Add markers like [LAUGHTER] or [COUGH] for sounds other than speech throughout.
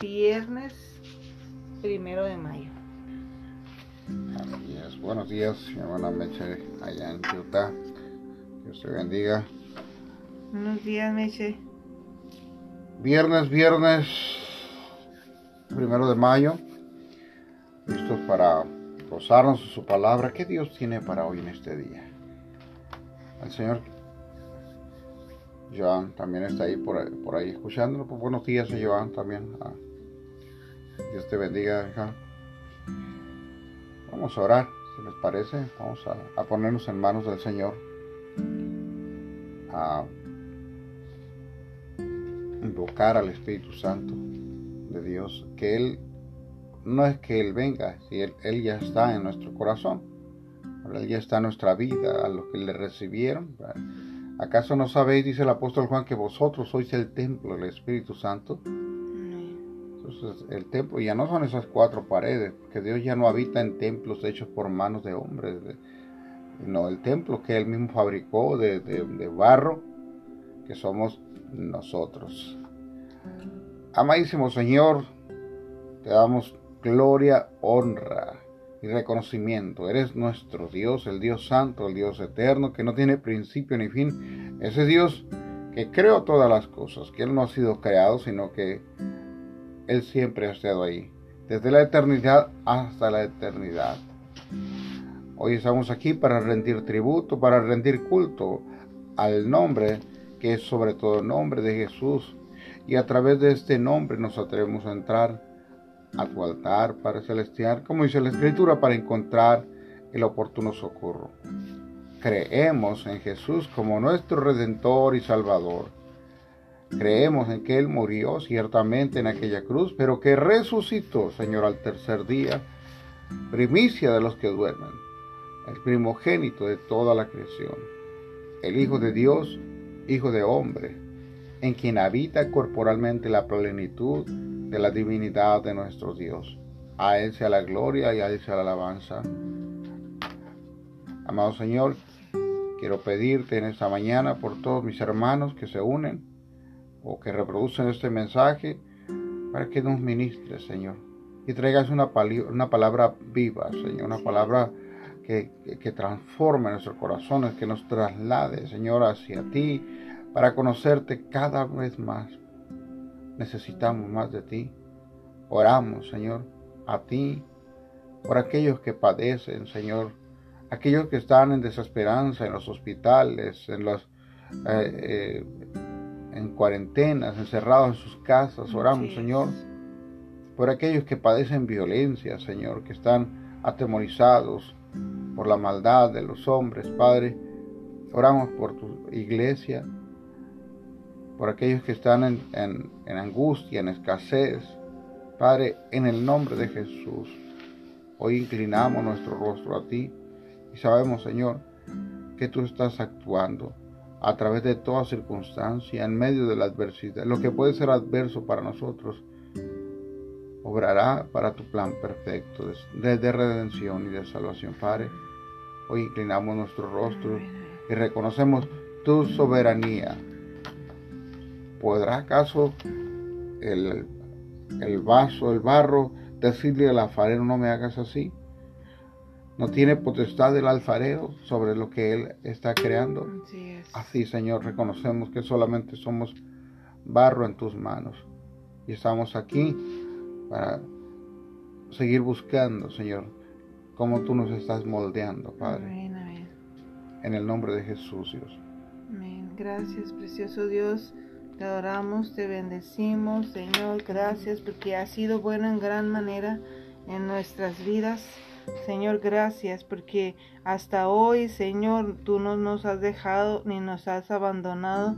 viernes primero de mayo. Así es. Buenos días, mi hermana Meche, allá en Utah. Dios te bendiga. Buenos días, Meche. Viernes, viernes, primero de mayo. Listos para gozarnos de su palabra. ¿Qué Dios tiene para hoy en este día? El Señor Joan también está ahí por, por ahí escuchándolo. Pues buenos días, Joan, también. Ah, Dios te bendiga, hija. Vamos a orar, si les parece. Vamos a, ponernos en manos del Señor. A invocar al Espíritu Santo de Dios. Que Él, no es que Él venga, si él ya está en nuestro corazón. Él ya está en nuestra vida, a los que le recibieron. ¿Acaso no sabéis, dice el apóstol Juan, que vosotros sois el templo del Espíritu Santo? Entonces, el templo ya no son esas cuatro paredes, que Dios ya no habita en templos hechos por manos de hombres. No, el templo que Él mismo fabricó de, de, de barro, que somos nosotros. Amadísimo Señor, te damos gloria, honra y reconocimiento. Eres nuestro Dios, el Dios santo, el Dios eterno, que no tiene principio ni fin. Ese Dios que creó todas las cosas, que Él no ha sido creado, sino que Él siempre ha estado ahí, desde la eternidad hasta la eternidad. Hoy estamos aquí para rendir tributo, para rendir culto al nombre que es sobre todo el nombre de Jesús. Y a través de este nombre nos atrevemos a entrar a tu altar, Padre Celestial, como dice la Escritura, para encontrar el oportuno socorro. Creemos en Jesús como nuestro Redentor y Salvador. Creemos en que Él murió ciertamente en aquella cruz, pero que resucitó, Señor, al tercer día, primicia de los que duermen, el primogénito de toda la creación, el Hijo de Dios, Hijo de hombre, en quien habita corporalmente la plenitud de la divinidad de nuestro Dios. A Él sea la gloria y a Él sea la alabanza. Amado Señor, quiero pedirte en esta mañana por todos mis hermanos que se unen o que reproducen este mensaje para que nos ministres, Señor. Y traigas una, palabra viva, Señor, una palabra que transforme nuestros corazones, que nos traslade, Señor, hacia ti, para conocerte cada vez más. Necesitamos más de ti. Oramos, Señor, a ti, por aquellos que padecen, Señor, aquellos que están en desesperanza en los hospitales, en los eh, eh, en cuarentenas, encerrados en sus casas. Oramos, sí. Señor, por aquellos que padecen violencia, Señor, que están atemorizados por la maldad de los hombres, Padre. Oramos por tu iglesia, por aquellos que están en, en, angustia, en escasez. Padre, en el nombre de Jesús, hoy inclinamos nuestro rostro a ti y sabemos, Señor, que tú estás actuando a través de toda circunstancia, en medio de la adversidad. Lo que puede ser adverso para nosotros, obrará para tu plan perfecto de, de redención y de salvación. Padre, hoy inclinamos nuestro rostro y reconocemos tu soberanía ¿Podrá acaso el, el, vaso, el barro, decirle al alfarero no me hagas así? ¿No tiene potestad el alfarero sobre lo que él está creando? Así, así, Señor, reconocemos que solamente somos barro en tus manos. Y estamos aquí para seguir buscando, Señor, cómo tú nos estás moldeando, Padre. Amén, amén. En el nombre de Jesús, Dios. Amén. Gracias, precioso Dios. Te adoramos, te bendecimos, Señor. Gracias porque has sido bueno en gran manera en nuestras vidas. Señor, gracias porque hasta hoy, Señor, tú no nos has dejado ni nos has abandonado.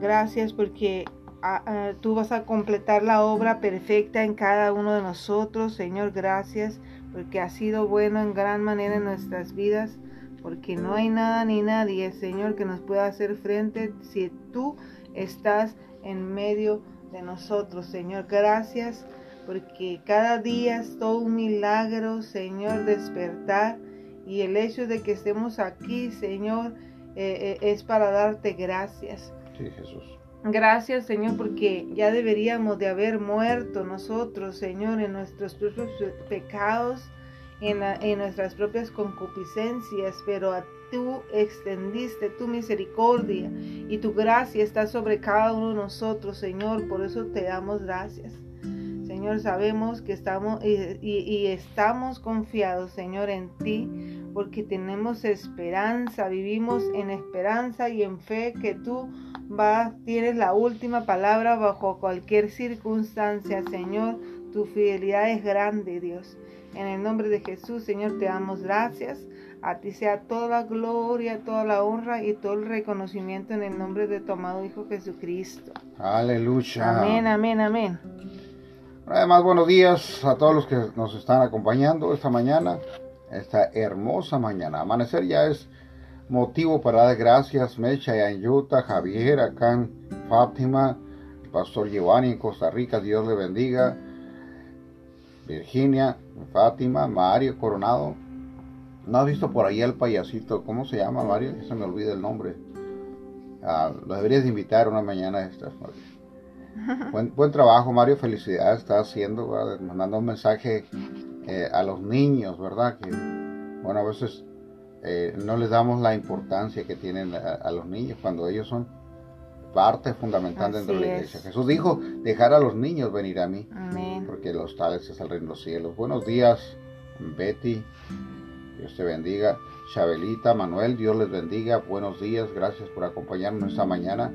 Gracias porque a, a, tú vas a completar la obra perfecta en cada uno de nosotros. Señor, gracias porque has sido bueno en gran manera en nuestras vidas. Porque no hay nada ni nadie, Señor, que nos pueda hacer frente si tú estás en medio de nosotros, Señor. Gracias porque cada día es todo un milagro, Señor, despertar. Y el hecho de que estemos aquí, Señor, eh, eh, es para darte gracias. Sí, Jesús. Gracias, Señor, porque ya deberíamos de haber muerto nosotros, Señor, en nuestros propios pecados, en, nuestras propias concupiscencias, pero a tú extendiste tu misericordia y tu gracia está sobre cada uno de nosotros, Señor. Por eso te damos gracias. Señor, sabemos que estamos y, y, estamos confiados, Señor, en ti, porque tenemos esperanza, vivimos en esperanza y en fe que tú tienes la última palabra bajo cualquier circunstancia, Señor. Tu fidelidad es grande, Dios. En el nombre de Jesús, Señor, te damos gracias. A ti sea toda la gloria, toda la honra y todo el reconocimiento en el nombre de tu amado Hijo Jesucristo. Aleluya. Amén, amén, amén. Además, buenos días a todos los que nos están acompañando esta mañana, esta hermosa mañana. Amanecer ya es motivo para dar gracias, Mecha y Anyuta, Javier, acá en Fátima, pastor Giovanni en Costa Rica, Dios le bendiga, Virginia, Fátima, Mario Coronado. ¿No has visto por ahí el payasito? ¿Cómo se llama, Mario? Se me olvida el nombre. Ah, lo deberías invitar una mañana esta. [LAUGHS] Buen, buen trabajo, Mario. Felicidades. Está haciendo, mandando un mensaje eh, a los niños, ¿verdad? Que, bueno, a veces eh, no les damos la importancia que tienen a, los niños cuando ellos son parte fundamental dentro de la iglesia. Jesús dijo, dejar a los niños venir a mí, porque los tales es el reino de los cielos. Buenos días, Betty, Dios te bendiga. Chabelita, Manuel, Dios les bendiga. Buenos días, gracias por acompañarnos esta mañana.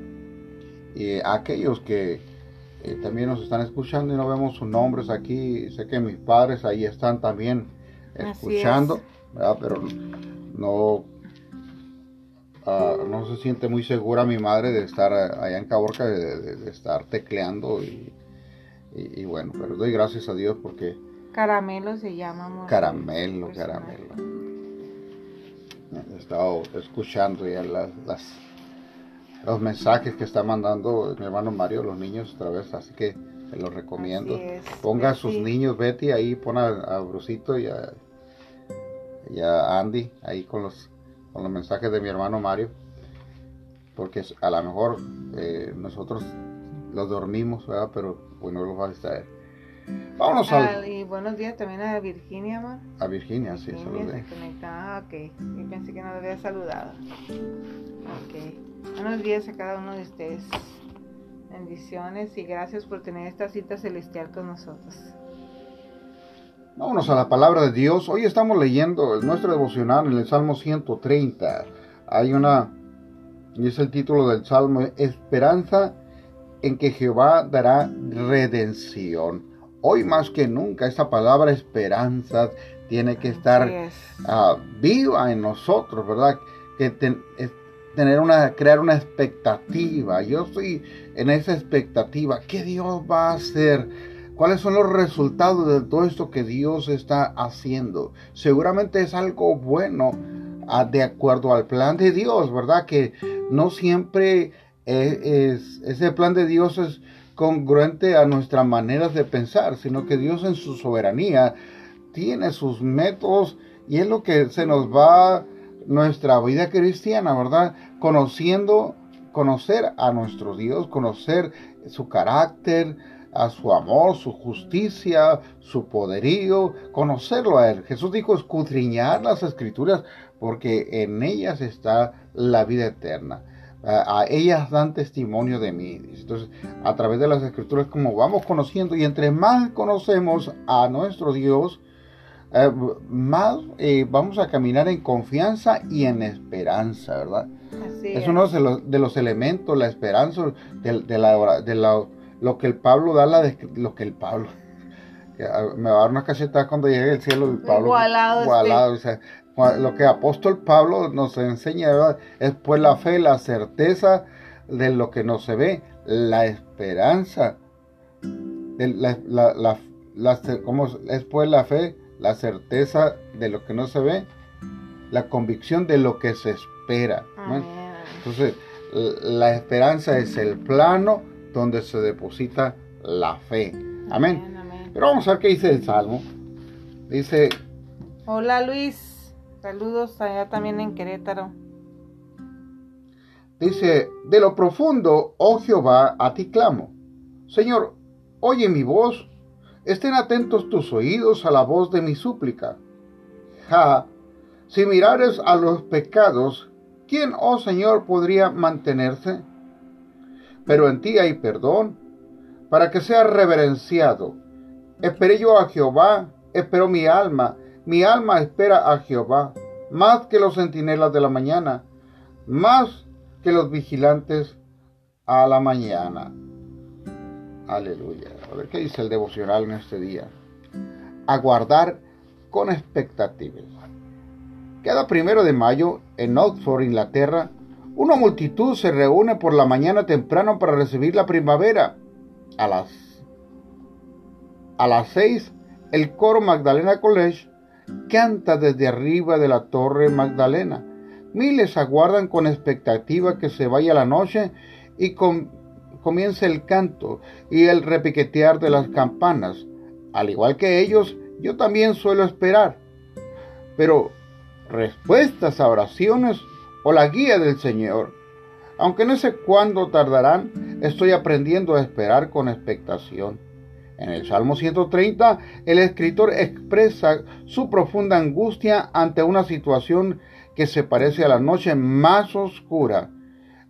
Y a aquellos que eh, también nos están escuchando y no vemos sus nombres aquí, sé que mis padres ahí están también escuchando, pero no, ah, no se siente muy segura mi madre de estar allá en Caborca, de, estar tecleando y, bueno, pero doy gracias a Dios porque... Caramelo se llama, amor. Caramelo, caramelo. He estado escuchando ya las, los mensajes que está mandando mi hermano Mario, los niños otra vez, así que se los recomiendo. Ponga a sus niños, Betty, ahí pon a, a Brusito y a, y a Andy ahí con los, con los mensajes de mi hermano Mario, porque a lo mejor eh, nosotros los dormimos, ¿verdad? pero bueno, los va a distraer. Vámonos al... Y buenos días también a Virginia, amor. A Virginia, sí, saludé. Ah, ok. Yo pensé que no le había saludado. Ok. Buenos días a cada uno de ustedes. Bendiciones y gracias por tener esta cita celestial con nosotros. Vámonos a la palabra de Dios. Hoy estamos leyendo nuestro devocional en el Salmo 130. Hay una, y es el título del Salmo, Esperanza en que Jehová dará redención. Hoy más que nunca esta palabra esperanza tiene que estar ah, viva en nosotros, ¿verdad? Que tener una, crear una expectativa. Yo estoy en esa expectativa. ¿Qué Dios va a hacer? ¿Cuáles son los resultados de todo esto que Dios está haciendo? Seguramente es algo bueno ah, de acuerdo al plan de Dios, ¿verdad? Que no siempre es, ese plan de Dios es congruente a nuestras maneras de pensar, sino que Dios en su soberanía tiene sus métodos y es lo que se nos va nuestra vida cristiana, ¿verdad? Conociendo, conocer a nuestro Dios, conocer su carácter, a su amor, su justicia, su poderío, conocerlo a Él. Jesús dijo escudriñar las escrituras porque en ellas está la vida eterna. A, ellas dan testimonio de mí. Entonces, a través de las escrituras, como vamos conociendo, y entre más conocemos a nuestro Dios, eh, más eh, vamos a caminar en confianza y en esperanza, ¿verdad? es, uno de los, de los, elementos, la esperanza de, de la, de la lo que el Pablo da, la lo que el Pablo, [LAUGHS] ah, me va a dar una cachetada cuando llegue el cielo, el Pablo. Igualado, lo que apóstol Pablo nos enseña es pues la fe, la certeza de lo que no se ve, la esperanza, de la, la, es pues la fe, la certeza de lo que no se ve, la convicción de lo que se espera. Entonces, la esperanza es el plano donde se deposita la fe. Amén. Pero vamos a ver qué dice el Salmo. Dice... Hola Luis, saludos allá también en Querétaro. Dice, de lo profundo, oh Jehová, a ti clamo. Señor, oye mi voz, estén atentos tus oídos a la voz de mi súplica. Ja, si mirares a los pecados, ¿quién, oh Señor, podría mantenerse? Pero en ti hay perdón, para que sea reverenciado. Esperé yo a Jehová, esperó mi alma, mi alma espera a Jehová, más que los centinelas de la mañana, más que los vigilantes a la mañana. Aleluya. A ver qué dice el devocional en este día. Aguardar con expectativas. Cada primero de mayo, en Oxford, Inglaterra, una multitud se reúne por la mañana temprano para recibir la primavera. A las, a las seis, el coro Magdalena College canta desde arriba de la torre Magdalena Miles aguardan con expectativa que se vaya la noche y comience el canto y el repiquetear de las campanas. Al igual que ellos, yo también suelo esperar. Pero respuestas a oraciones o la guía del Señor. Aunque no sé cuándo tardarán, estoy aprendiendo a esperar con expectación. En el Salmo 130, el escritor expresa su profunda angustia ante una situación que se parece a la noche más oscura.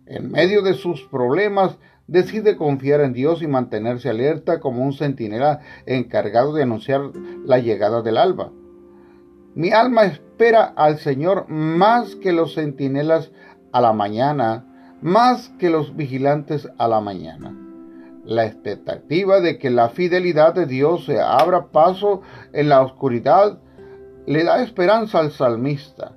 En medio de sus problemas, decide confiar en Dios y mantenerse alerta como un centinela encargado de anunciar la llegada del alba. Mi alma espera al Señor más que los centinelas a la mañana, más que los vigilantes a la mañana. La expectativa de que la fidelidad de Dios se abra paso en la oscuridad le da esperanza al salmista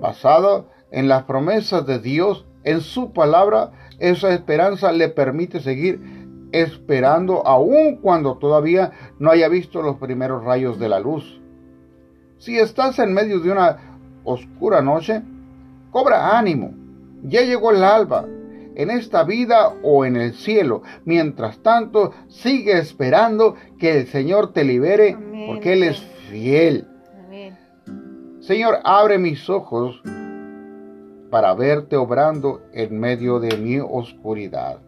basado en las promesas de Dios, en su palabra, esa esperanza le permite seguir esperando aun cuando todavía no haya visto los primeros rayos de la luz. Si estás en medio de una oscura noche, cobra ánimo. Ya llegó el alba, en esta vida o en el cielo. Mientras tanto, sigue esperando que el Señor te libere porque Él es fiel. Señor, abre mis ojos para verte obrando en medio de mi oscuridad.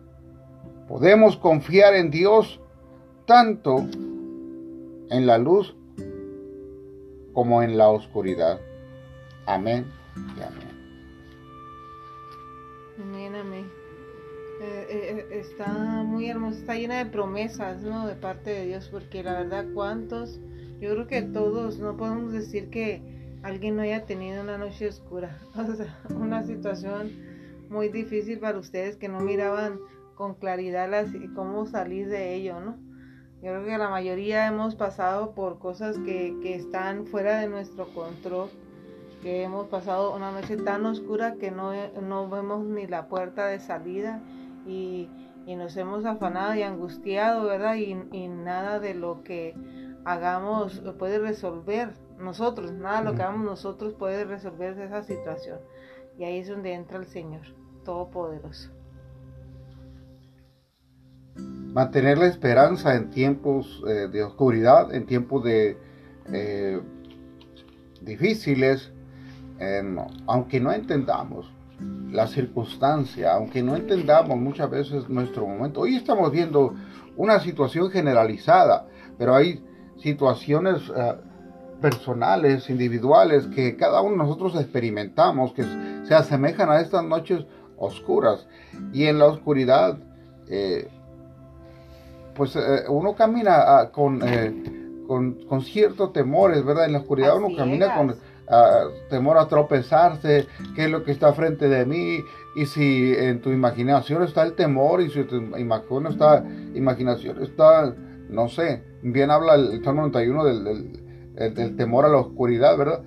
Podemos confiar en Dios tanto en la luz como en la oscuridad. Amén y amén. Amén, amén. Eh, eh, eh, está muy hermosa, está llena de promesas, ¿no? De parte de Dios, porque la verdad, ¿cuántos? Yo creo que todos, no podemos decir que alguien no haya tenido una noche oscura, [LAUGHS] o sea, una situación muy difícil para ustedes que no miraban con claridad las, cómo salir de ello, ¿no? Yo creo que la mayoría hemos pasado por cosas que, que están fuera de nuestro control, que hemos pasado una noche tan oscura que no, no vemos ni la puerta de salida y, y nos hemos afanado y angustiado, ¿verdad? Y, y nada de lo que hagamos puede resolver nosotros, nada lo que hagamos nosotros puede resolver esa situación. Y ahí es donde entra el Señor Todopoderoso. Mantener la esperanza en tiempos eh, de oscuridad, en tiempos de eh, difíciles, aunque no entendamos la circunstancia, aunque no entendamos muchas veces nuestro momento. Hoy estamos viendo una situación generalizada, pero hay situaciones eh, personales, individuales, que cada uno de nosotros experimentamos, que se asemejan a estas noches oscuras. Y en la oscuridad, eh, pues eh, uno camina ah, con, con, con, ciertos temores, ¿verdad? En la oscuridad uno camina con ah, temor a tropezarse, qué es lo que está frente de mí, y si en tu imaginación está el temor, y si tu imaginación está, imaginación está no sé, bien habla el Salmo 91 del, temor a la oscuridad, ¿verdad?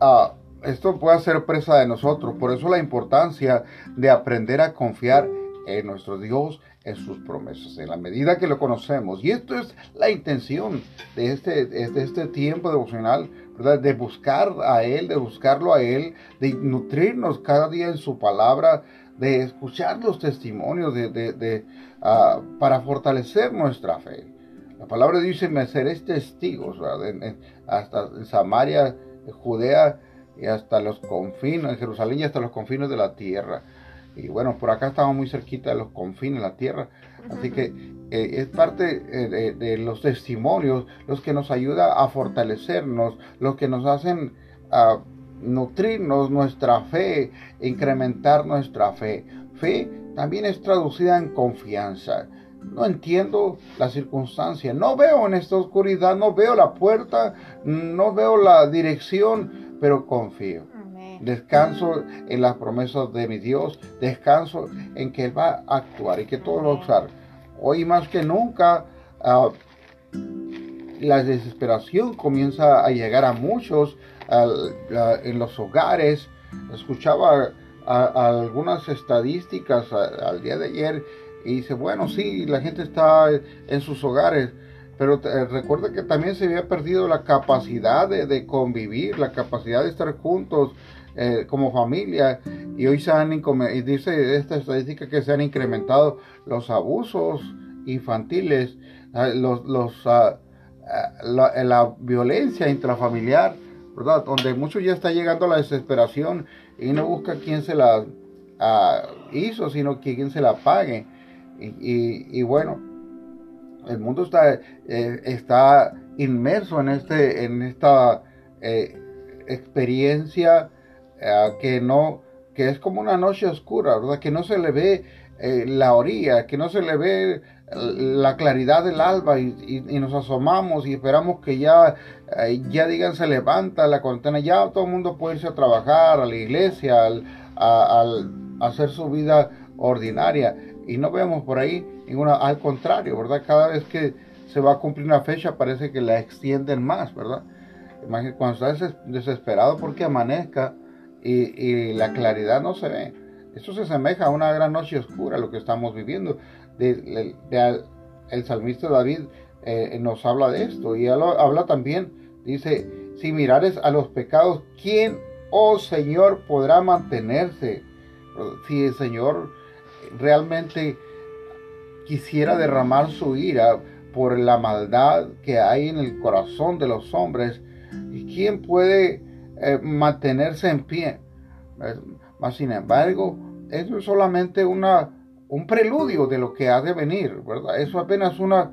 Ah, esto puede ser presa de nosotros, por eso la importancia de aprender a confiar en nuestro Dios, en sus promesas, en la medida que lo conocemos. Y esto es la intención de este, de este tiempo devocional, ¿verdad? De buscar a Él, de buscarlo a Él, de nutrirnos cada día en su palabra, de escuchar los testimonios, de, ah, para fortalecer nuestra fe. La palabra dice, me seréis testigos, hasta en Samaria, Judea y hasta los confines, en Jerusalén y hasta los confines de la tierra. Y bueno, por acá estamos muy cerquita de los confines de la tierra. Así que eh, es parte eh, de, los testimonios los que nos ayuda a fortalecernos, los que nos hacen a nutrirnos nuestra fe, incrementar nuestra fe. Fe también es traducida en confianza. No entiendo la circunstancia, no veo en esta oscuridad, no veo la puerta, no veo la dirección, pero confío. Descanso en las promesas de mi Dios, descanso en que Él va a actuar y que todo va a usar. Hoy más que nunca, ah, la desesperación comienza a llegar a muchos en los hogares. Escuchaba algunas estadísticas al día de ayer y dice, bueno, sí, la gente está en sus hogares, pero recuerda que también se había perdido la capacidad de, convivir, la capacidad de estar juntos eh, como familia. Y hoy se han, dice esta estadística que se han incrementado los abusos infantiles, ah, los, los, ah, ah, la, la, violencia intrafamiliar. Donde mucho ya está llegando a la desesperación y no busca quién se la hizo, sino quien se la pague. Y, bueno, el mundo está, eh, está inmerso en, este, en esta eh, experiencia eh, que no que es como una noche oscura, ¿verdad? Que no se le ve la orilla, que no se le ve la claridad del alba y, nos asomamos y esperamos que ya, ya digan se levanta la cuarentena, ya todo el mundo puede irse a trabajar, a la iglesia, al, a, hacer su vida ordinaria y no vemos por ahí ninguna, al contrario, ¿verdad? Cada vez que se va a cumplir una fecha parece que la extienden más, ¿verdad? Cuando estás desesperado porque amanezca y, la claridad no se ve. Eso se asemeja a una gran noche oscura, lo que estamos viviendo. El salmista David eh, nos habla de esto y habla también, dice, si mirares a los pecados, ¿quién, oh Señor, podrá mantenerse? Si el Señor realmente quisiera derramar su ira por la maldad que hay en el corazón de los hombres, ¿quién puede eh, mantenerse en pie? Mas, sin embargo, eso es solamente una, un preludio de lo que ha de venir, ¿verdad? Eso apenas una,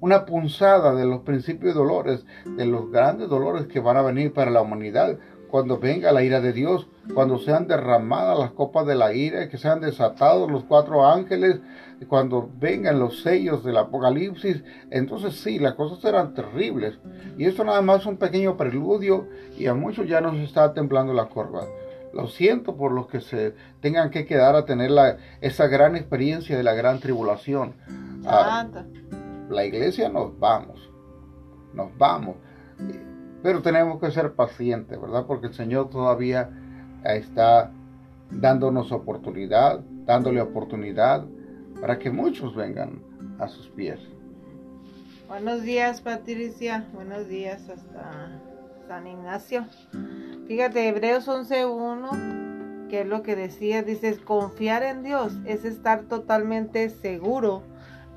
una punzada de los principios de dolores, de los grandes dolores que van a venir para la humanidad cuando venga la ira de Dios, cuando sean derramadas las copas de la ira, que sean desatados los cuatro ángeles, cuando vengan los sellos del Apocalipsis, entonces sí, las cosas serán terribles. Y esto nada más es un pequeño preludio y a muchos ya nos está temblando la corva. Lo siento por los que se tengan que quedar a tener la, esa gran experiencia de la gran tribulación. Ah, la iglesia nos vamos, nos vamos. Pero tenemos que ser pacientes, ¿verdad? Porque el Señor todavía está dándonos oportunidad, dándole oportunidad para que muchos vengan a sus pies. Buenos días, Patricia. Buenos días hasta San Ignacio. Fíjate, Hebreos 11.1, que es lo que decía, dices, confiar en Dios es estar totalmente seguro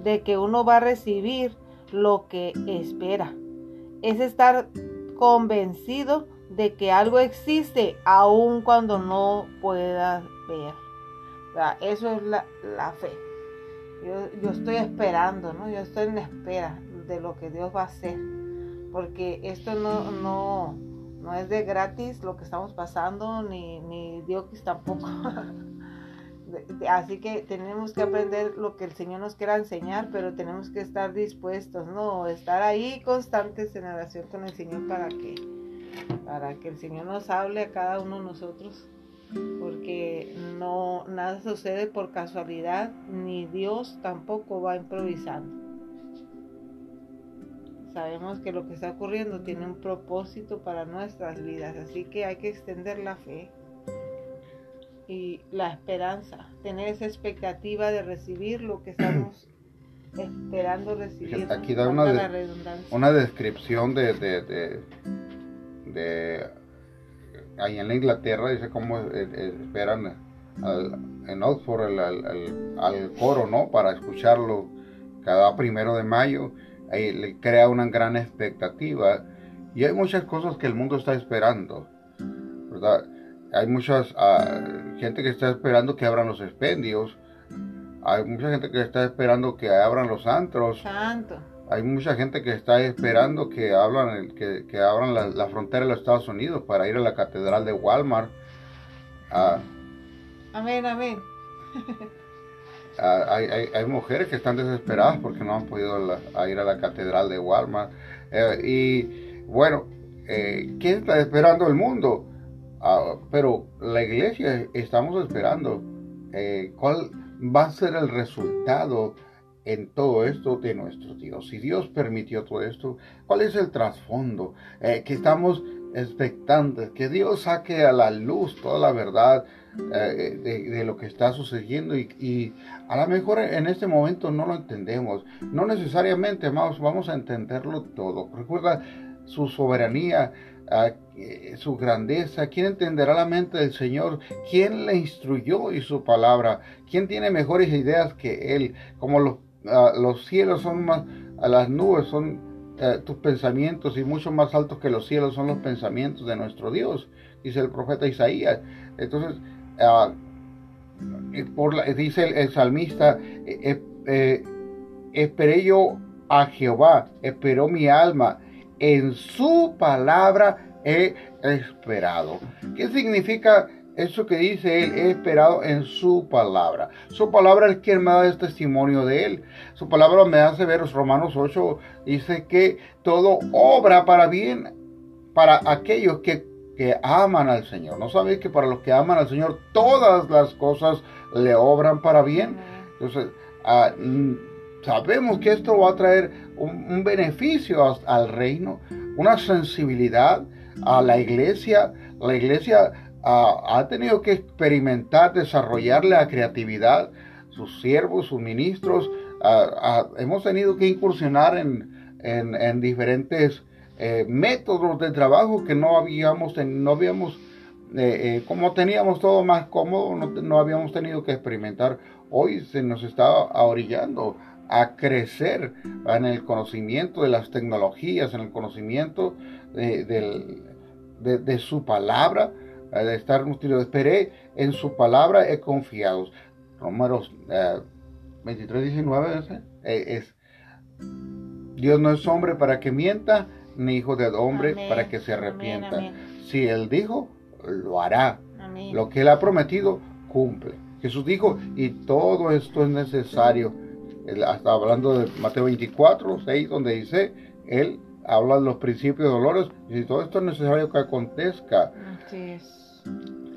de que uno va a recibir lo que espera. Es estar convencido de que algo existe aun cuando no pueda ver. eso es la, fe. Yo, estoy esperando, ¿no? Yo estoy en espera de lo que Dios va a hacer. Porque esto no, no, no es de gratis lo que estamos pasando, ni, ni Dios tampoco. [LAUGHS] Así que tenemos que aprender lo que el Señor nos quiera enseñar, pero tenemos que estar dispuestos, ¿no? Estar ahí constantes en oración con el Señor para que, para que el Señor nos hable a cada uno de nosotros. Porque no, nada sucede por casualidad, ni Dios tampoco va improvisando. Sabemos que lo que está ocurriendo tiene un propósito para nuestras vidas, así que hay que extender la fe y la esperanza, tener esa expectativa de recibir lo que estamos [CLEARS THROAT] esperando recibir. Aquí da una, una descripción de, de, de, ahí en la Inglaterra, dice cómo eh, eh, esperan en Oxford al, coro, ¿no? Para escucharlo cada primero de mayo. Ahí le crea una gran expectativa Y hay muchas cosas que el mundo está esperando, ¿verdad? Hay muchas ah, gente que está esperando que abran los expendios. Hay mucha gente que está esperando que abran los antros. Santo. Hay mucha gente que está esperando que, hablan, que, que abran la, frontera de los Estados Unidos para ir a la catedral de Walmart. Ah, amén, amén. Ah, hay, hay, hay, mujeres que están desesperadas porque no han podido ir a la catedral de Walmart. Eh, y bueno, eh, ¿quién está esperando el mundo? Ah, pero la iglesia estamos esperando. Eh, ¿Cuál va a ser el resultado en todo esto de nuestro Dios? Si Dios permitió todo esto, ¿cuál es el trasfondo? que estamos expectantes, que Dios saque a la luz toda la verdad eh, de, lo que está sucediendo y, a lo mejor en este momento no lo entendemos. No necesariamente, amados, vamos a entenderlo todo. Recuerda su soberanía, ah, eh, su grandeza. ¿Quién entenderá la mente del Señor? ¿Quién le instruyó y su palabra? ¿Quién tiene mejores ideas que Él? Como los, los cielos son más, a las nubes son eh, tus pensamientos y mucho más altos que los cielos son los pensamientos de nuestro Dios, dice el profeta Isaías. Entonces, Ah, por dice el, salmista, eh, eh, esperé yo a Jehová, esperó mi alma, en su palabra he esperado. ¿Qué significa eso que dice él? He esperado en su palabra. Su palabra es quien me da el testimonio de él. Su palabra me hace ver, Romanos 8 dice que todo obra para bien para aquellos que que aman al Señor. ¿No sabéis que para los que aman al Señor todas las cosas le obran para bien? Entonces, ah, mm, sabemos que esto va a traer un, beneficio al reino, una sensibilidad a la iglesia. La iglesia ah, ha tenido que experimentar, desarrollar la creatividad. Sus siervos, sus ministros, ah, hemos tenido que incursionar en, en diferentes eh, métodos de trabajo que no habíamos, no habíamos eh, eh, como teníamos todo más cómodo, no, habíamos tenido que experimentar. Hoy se nos está orillando a crecer en el conocimiento de las tecnologías, en el conocimiento de, su palabra, de estar esperé en su palabra, he confiado. Números 23, 19 es, Dios no es hombre para que mienta, ni hijo de hombre para que se arrepienta. Si Él dijo, lo hará. Lo que Él ha prometido, cumple. Jesús dijo, y todo esto es necesario. Él está hablando de Mateo 24, 6, donde dice, Él habla de los principios de dolores, y todo esto es necesario que acontezca.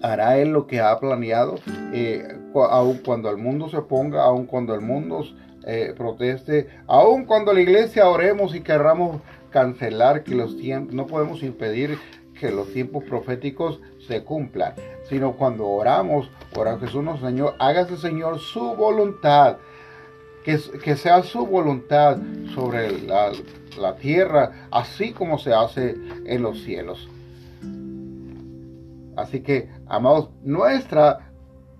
Hará Él lo que ha planeado, eh, aun cuando el mundo se ponga, aun cuando el mundo eh, proteste, aun cuando la iglesia oremos y querramos cancelar que los tiempos, no podemos impedir que los tiempos proféticos se cumplan, sino cuando oramos, ora Jesús Señor, hágase Señor su voluntad, que, que sea su voluntad sobre la, la tierra, así como se hace en los cielos. Así que, amados, nuestra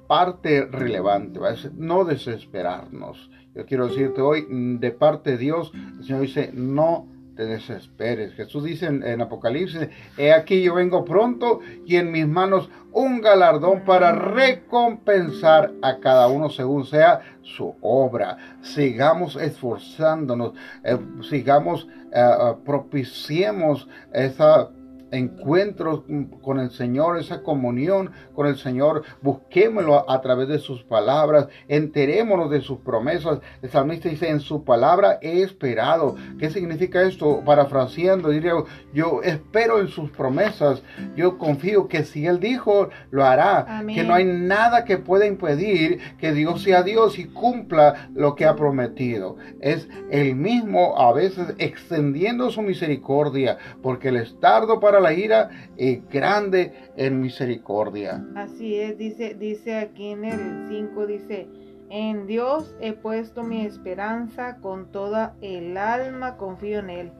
parte relevante es no desesperarnos. Yo quiero decirte hoy, de parte de Dios, el Señor dice, no te desesperes. Jesús dice en, Apocalipsis, he aquí yo vengo pronto y en mis manos un galardón para recompensar a cada uno según sea su obra. Sigamos esforzándonos, eh, sigamos, eh, propiciemos esa encuentros con el Señor, esa comunión con el Señor, busquémoslo a través de sus palabras, enterémonos de sus promesas. El salmista dice, en su palabra he esperado. ¿Qué significa esto? Parafraseando, diría, yo espero en sus promesas, yo confío que si Él dijo, lo hará, que no hay nada que pueda impedir que Dios sea Dios y cumpla lo que ha prometido. Es el mismo a veces extendiendo su misericordia, porque el estardo para la ira y grande en misericordia. Así es, dice, dice aquí en el 5, dice, en Dios he puesto mi esperanza con toda el alma, confío en Él,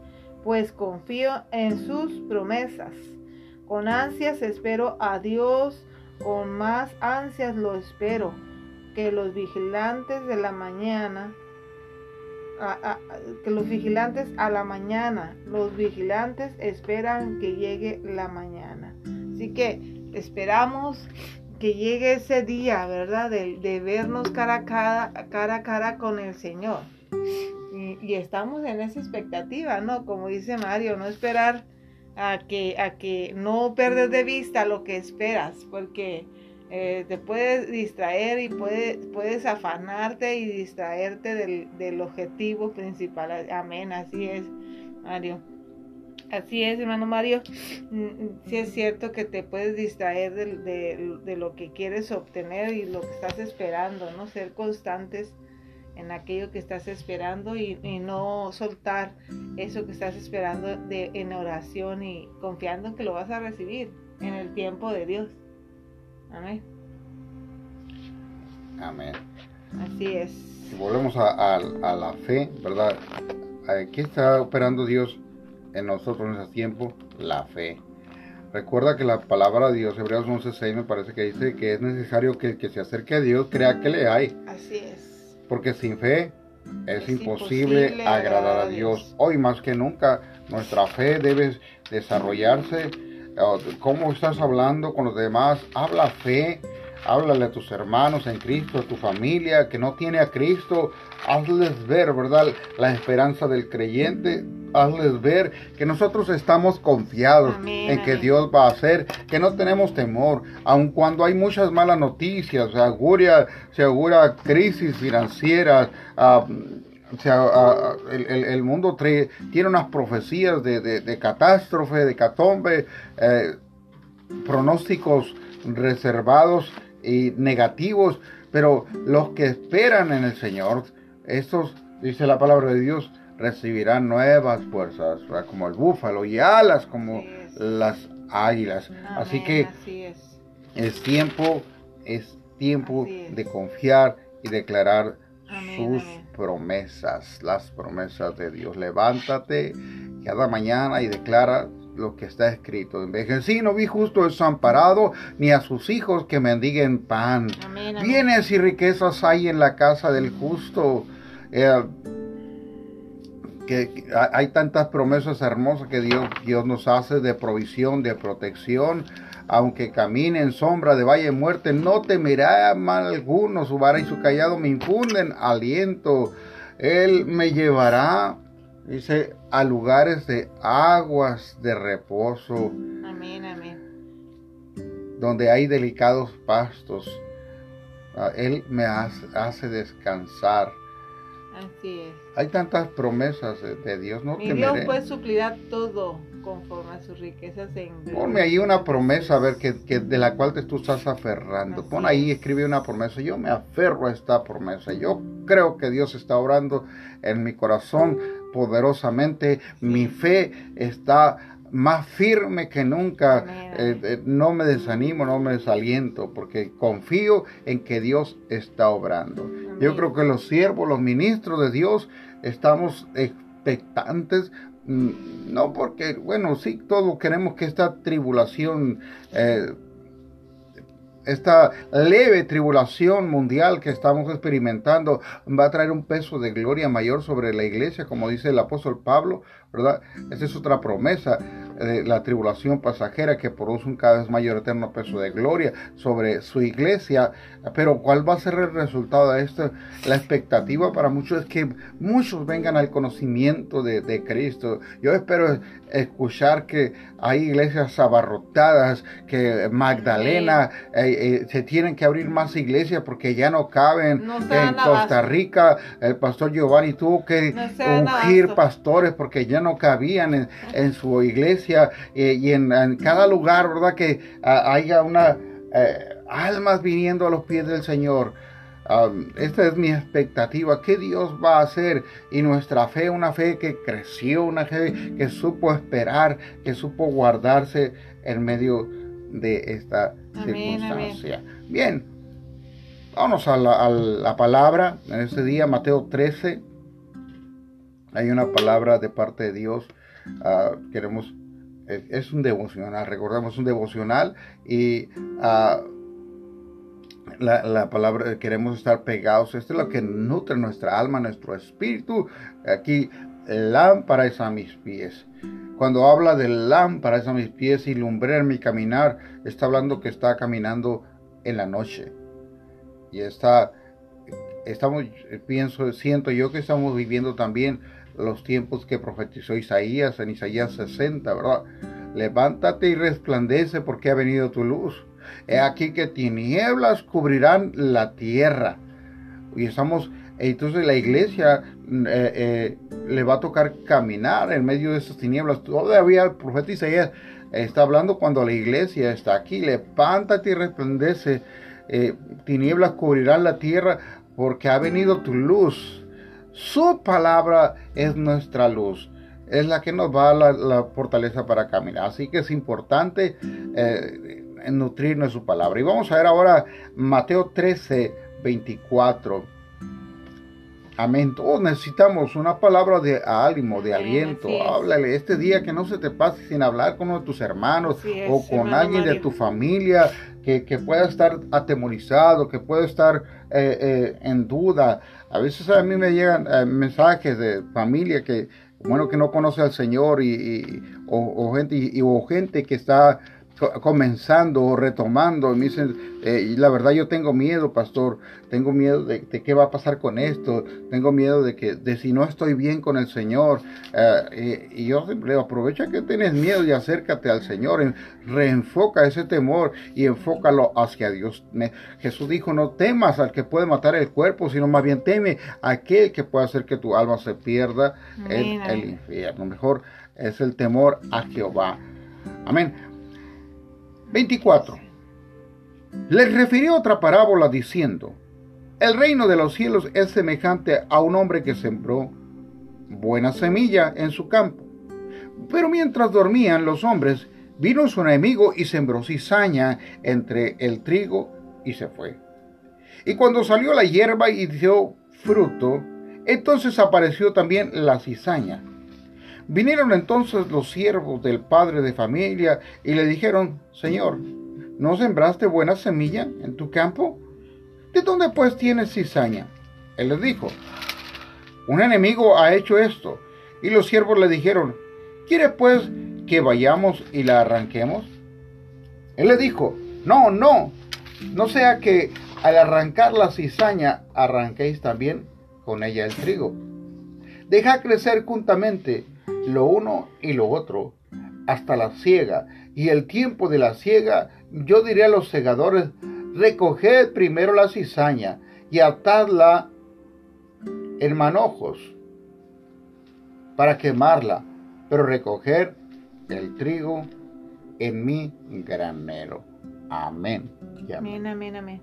pues confío en sus promesas. Con ansias espero a Dios, con más ansias lo espero, que los vigilantes de la mañana que los vigilantes a la mañana, los vigilantes esperan que llegue la mañana. Así que esperamos que llegue ese día, ¿verdad? De, vernos cara a cara, cara a cara con el Señor. Y, estamos en esa expectativa, ¿no? Como dice Mario, no esperar a que, a que no perder de vista lo que esperas, porque eh, te puedes distraer y puedes, puedes afanarte y distraerte del, objetivo principal. Amén, así es, Mario. Así es, hermano Mario. Mm, sí es cierto que te puedes distraer de, lo que quieres obtener y lo que estás esperando, ¿no? Ser constantes en aquello que estás esperando y, no soltar eso que estás esperando de, en oración y confiando que lo vas a recibir en el tiempo de Dios. Amén. Amén. Así es. Si volvemos a, la fe, ¿verdad? ¿Qué está operando Dios en nosotros en ese tiempo? La fe. Recuerda que la palabra de Dios, Hebreos 11.6, me parece que dice que es necesario que el que se acerque a Dios crea que le hay. Así es. Porque sin fe es, imposible, agradar a Dios. Hoy más que nunca nuestra fe debe desarrollarse cómo estás hablando con los demás, habla fe, háblale a tus hermanos en Cristo, a tu familia que no tiene a Cristo, hazles ver, ¿verdad? La esperanza del creyente, hazles ver que nosotros estamos confiados en que Dios va a hacer, que no tenemos temor, aun cuando hay muchas malas noticias, se augura, se augura crisis financieras, uh, o sea, el, mundo tiene unas profecías de, catástrofe, de catombe, eh, pronósticos reservados y negativos, pero los que esperan en el Señor, estos, dice la palabra de Dios, recibirán nuevas fuerzas, como el búfalo y alas como las águilas. así que es. tiempo, es tiempo de confiar y declarar sus promesas, las promesas de Dios. Levántate cada mañana y declara lo que está escrito. En sí no vi justo desamparado, ni a sus hijos que mendiguen pan. Bienes y riquezas hay en la casa del justo. Eh, que hay tantas promesas hermosas que Dios, Dios nos hace de provisión, de protección aunque camine en sombra de valle de muerte, no temerá mal alguno, su vara y su callado me infunden aliento. Él me llevará, dice, a lugares de aguas de reposo. Amén, amén. Donde hay delicados pastos. Ah, él me hace descansar Así es. Hay tantas promesas de, Dios, ¿no? Mi Dios pues suplirá todo conforme a sus riquezas en Ponme ahí una promesa, a ver, que, de la cual te tú estás aferrando. Pon ahí, escribe una promesa. Yo me aferro a esta promesa. Yo creo que Dios está orando en mi corazón poderosamente. Mi fe está más firme que nunca. Eh, eh, no me desanimo, no me desaliento, porque confío en que Dios está obrando. Yo creo que los siervos, los ministros de Dios, estamos expectantes. Mm, no porque, bueno, sí, todos queremos que esta tribulación eh, esta leve tribulación mundial que estamos experimentando va a traer un peso de gloria mayor sobre la iglesia, como dice el apóstol Pablo, ¿verdad? Esa es otra promesa la tribulación pasajera que produce un cada vez mayor eterno peso de gloria sobre su iglesia. Pero ¿cuál va a ser el resultado de esto? La expectativa para muchos es que muchos vengan al conocimiento de, Cristo. Yo espero escuchar que hay iglesias abarrotadas, que Magdalena eh, eh, se tienen que abrir más iglesias porque ya no caben. en Costa Rica el pastor Giovanni tuvo que ungir pastores porque ya no cabían en su iglesia eh, y en, cada lugar, ¿verdad? Que ah, haya una almas viniendo a los pies del Señor. Esta es mi expectativa. ¿Qué Dios va a hacer? Y nuestra fe, una fe que creció, una fe que supo esperar, que supo guardarse en medio de esta circunstancia. Bien, vamos a la, a la, palabra en este día, Mateo 13. Hay una palabra de parte de Dios. Ah, queremos es un devocional, recordamos un devocional y ah, la, palabra, queremos estar pegados. Esto es lo que nutre nuestra alma, nuestro espíritu. Aquí, lámparas a mis pies. Cuando habla de lámparas a mis pies y lumbrera mi caminar, está hablando que está caminando en la noche. Y está, estamos, pienso, siento yo que estamos viviendo también los tiempos que profetizó Isaías en Isaías 60, ¿verdad? Levántate y resplandece porque ha venido tu luz. He aquí que tinieblas cubrirán la tierra. Y estamos, entonces la iglesia eh, eh, le va a tocar caminar en medio de esas tinieblas. Todavía el profeta Isaías está hablando cuando la iglesia está aquí. Levántate y resplandece. Eh, tinieblas cubrirán la tierra porque ha venido tu luz. Su palabra es nuestra luz. Es la que nos va a la, la fortaleza para caminar. Así que es importante nutrirnos de su palabra. Y vamos a ver ahora Mateo 13, 24. Amén. Todos necesitamos una palabra de ánimo, de aliento. Háblale este día que no se te pase sin hablar con uno de tus hermanos o con alguien de tu familia que, pueda estar atemorizado, que pueda estar eh, eh, en duda. A veces a mí me llegan eh, mensajes de familia que, bueno, que no conoce al Señor y, o, gente, y, o gente que está comenzando o retomando. Y me dicen, eh, y la verdad yo tengo miedo, pastor, tengo miedo de, qué va a pasar con esto, tengo miedo de que de si no estoy bien con el Señor. Eh, y, yo siempre aprovecha que tienes miedo y acércate al Señor, reenfoca ese temor y enfócalo hacia Dios. Jesús dijo, no temas al que puede matar el cuerpo, sino más bien teme a aquel que puede hacer que tu alma se pierda en el infierno. Mejor es el temor a Jehová. Amén. 24. Les refirió otra parábola diciendo, el reino de los cielos es semejante a un hombre que sembró buena semilla en su campo. Pero mientras dormían los hombres, vino su enemigo y sembró cizaña entre el trigo y se fue. Y cuando salió la hierba y dio fruto, entonces apareció también la cizaña. Vinieron entonces los siervos del padre de familia y le dijeron, Señor, ¿no sembraste buena semilla en tu campo? ¿De dónde pues tienes cizaña? Él les dijo, un enemigo ha hecho esto. Y los siervos le dijeron, ¿quiere pues que vayamos y la arranquemos? Él le dijo, no, no, no sea que al arrancar la cizaña arranquéis también con ella el trigo. Deja crecer juntamente lo uno y lo otro, hasta la siega. Y el tiempo de la siega, yo diré a los segadores, recoged primero la cizaña y atadla en manojos para quemarla, pero recoger el trigo en mi granero. Amén. Amén, amén, amén.